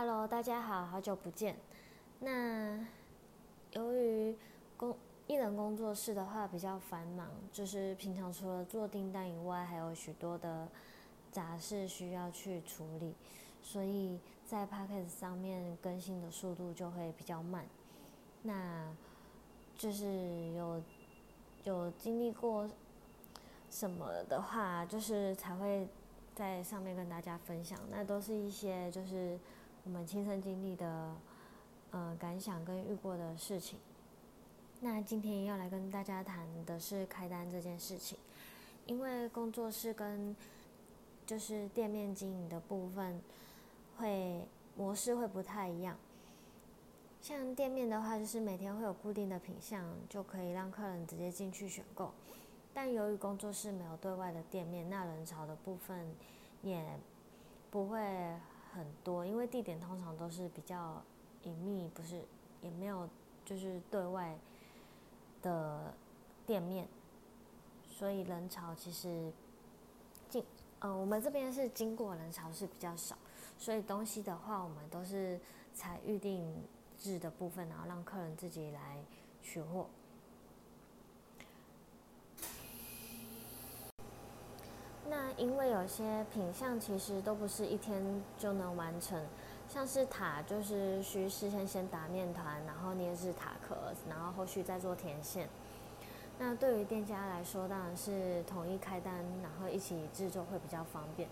Hello，大家好，好久不见。那由于工艺人工作室的话比较繁忙，就是平常除了做订单以外，还有许多的杂事需要去处理，所以在 p a c k e 上面更新的速度就会比较慢。那就是有有经历过什么的话，就是才会在上面跟大家分享。那都是一些就是我们亲身经历的呃感想跟遇过的事情。那今天要来跟大家谈的是开单这件事情，因为工作室跟就是店面经营的部分会模式会不太一样。像店面的话，就是每天会有固定的品相，就可以让客人直接进去选购。但由于工作室没有对外的店面，那人潮的部分也不会很多，因为地点通常都是比较隐秘，不是也没有就是对外的店面，所以人潮其实进呃我们这边是经过人潮是比较少，所以东西的话我们都是采预定。制的部分，然后让客人自己来取货。那因为有些品相其实都不是一天就能完成，像是塔就是需事先先打面团，然后捏制塔壳，然后后续再做填线。那对于店家来说，当然是统一开单，然后一起制作会比较方便，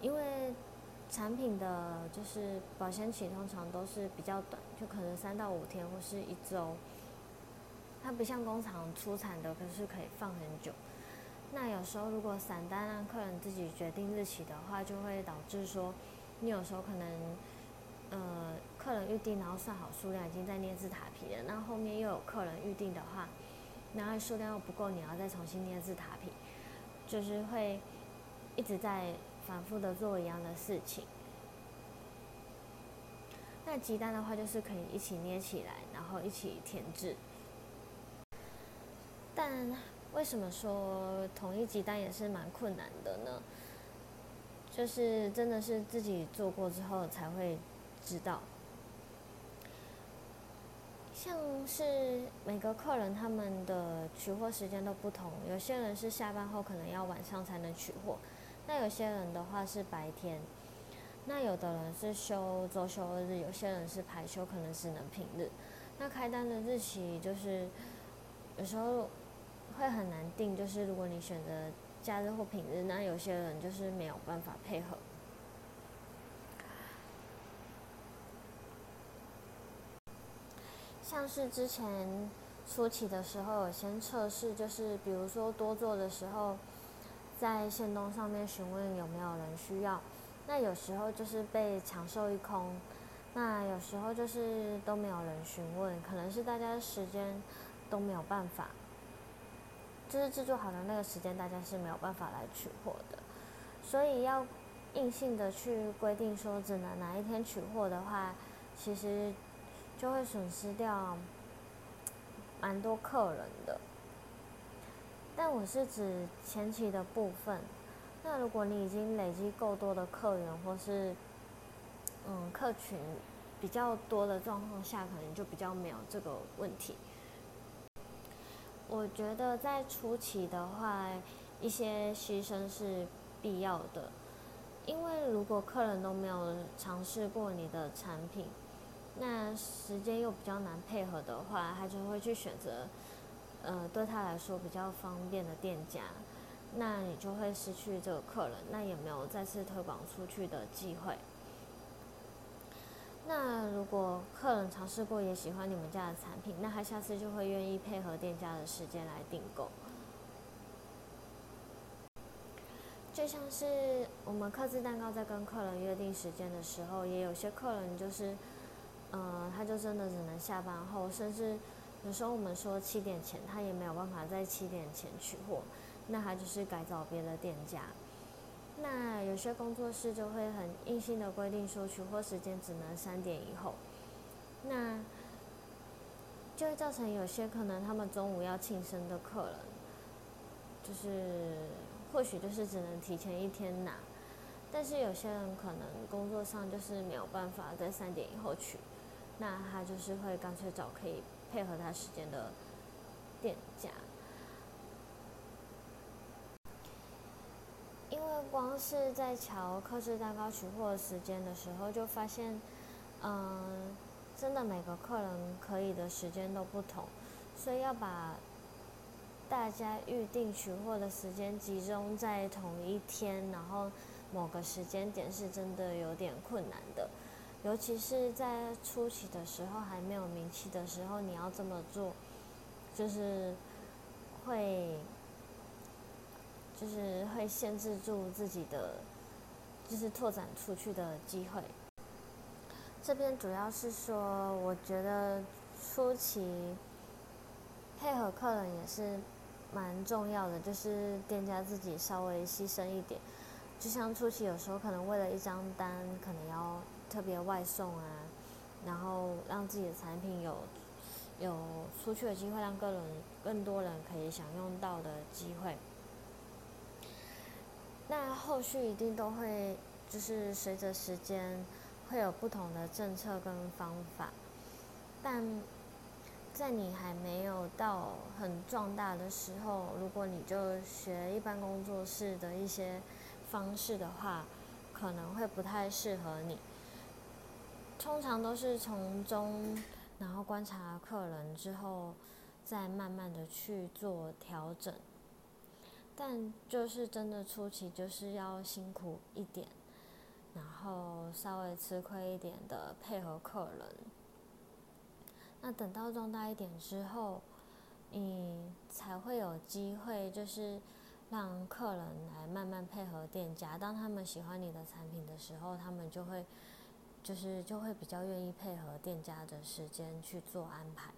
因为。产品的就是保鲜期通常都是比较短，就可能三到五天或是一周。它不像工厂出产的，可是可以放很久。那有时候如果散单让客人自己决定日期的话，就会导致说，你有时候可能，呃，客人预定然后算好数量已经在捏制塔皮了，那后面又有客人预定的话，然后数量又不够，你要再重新捏制塔皮，就是会一直在。反复的做一样的事情。那鸡蛋的话，就是可以一起捏起来，然后一起填制。但为什么说同一集单也是蛮困难的呢？就是真的是自己做过之后才会知道。像是每个客人他们的取货时间都不同，有些人是下班后可能要晚上才能取货。那有些人的话是白天，那有的人是休周休日，有些人是排休，可能只能平日。那开单的日期就是有时候会很难定，就是如果你选择假日或平日，那有些人就是没有办法配合。像是之前初期的时候，有先测试，就是比如说多做的时候。在线东上面询问有没有人需要，那有时候就是被抢售一空，那有时候就是都没有人询问，可能是大家时间都没有办法，就是制作好的那个时间，大家是没有办法来取货的，所以要硬性的去规定说只能哪一天取货的话，其实就会损失掉蛮多客人的。但我是指前期的部分。那如果你已经累积够多的客源，或是嗯客群比较多的状况下，可能就比较没有这个问题。我觉得在初期的话，一些牺牲是必要的，因为如果客人都没有尝试过你的产品，那时间又比较难配合的话，他就会去选择。呃，对他来说比较方便的店家，那你就会失去这个客人，那也没有再次推广出去的机会。那如果客人尝试过也喜欢你们家的产品，那他下次就会愿意配合店家的时间来订购。就像是我们客制蛋糕在跟客人约定时间的时候，也有些客人就是，呃，他就真的只能下班后，甚至。有时候我们说七点前，他也没有办法在七点前取货，那他就是改找别的店家。那有些工作室就会很硬性的规定说取货时间只能三点以后，那就会造成有些可能他们中午要庆生的客人，就是或许就是只能提前一天拿，但是有些人可能工作上就是没有办法在三点以后取，那他就是会干脆找可以配合他时间的店家。因为是在瞧克制蛋糕取货时间的时候，就发现，嗯，真的每个客人可以的时间都不同，所以要把大家预定取货的时间集中在同一天，然后。某个时间点是真的有点困难的，尤其是在初期的时候还没有名气的时候，你要这么做，就是会，就是会限制住自己的，就是拓展出去的机会。这边主要是说，我觉得初期配合客人也是蛮重要的，就是店家自己稍微牺牲一点。就像初期有时候可能为了一张单，可能要特别外送啊，然后让自己的产品有有出去的机会，让个人更多人可以享用到的机会。那后续一定都会就是随着时间会有不同的政策跟方法，但在你还没有到很壮大的时候，如果你就学一般工作室的一些。方式的话，可能会不太适合你。通常都是从中，然后观察客人之后，再慢慢的去做调整。但就是真的初期就是要辛苦一点，然后稍微吃亏一点的配合客人。那等到壮大一点之后，你才会有机会就是。让客人来慢慢配合店家，当他们喜欢你的产品的时候，他们就会，就是就会比较愿意配合店家的时间去做安排。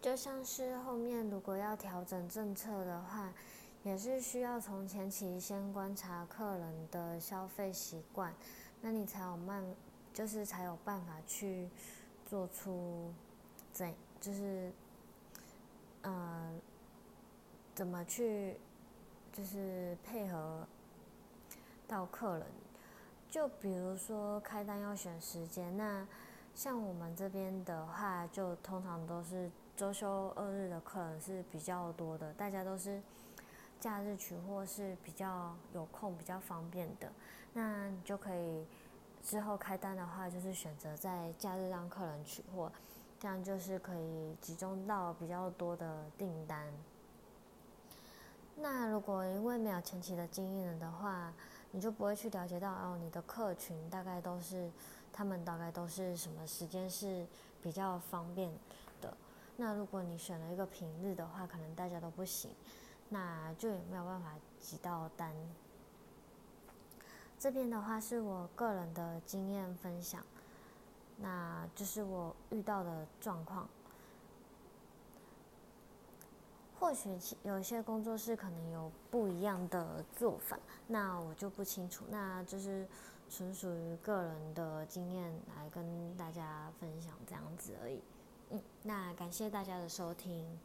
就像是后面如果要调整政策的话，也是需要从前期先观察客人的消费习惯，那你才有慢，就是才有办法去做出怎，就是，呃。怎么去，就是配合到客人？就比如说开单要选时间，那像我们这边的话，就通常都是周休二日的客人是比较多的，大家都是假日取货是比较有空、比较方便的。那你就可以之后开单的话，就是选择在假日让客人取货，这样就是可以集中到比较多的订单。那如果因为没有前期的经验的话，你就不会去了解到哦，你的客群大概都是，他们大概都是什么时间是比较方便。那如果你选了一个平日的话，可能大家都不行，那就也没有办法挤到单。这边的话是我个人的经验分享，那就是我遇到的状况。或许有些工作室可能有不一样的做法，那我就不清楚。那就是纯属于个人的经验来跟大家分享这样子而已。嗯，那感谢大家的收听。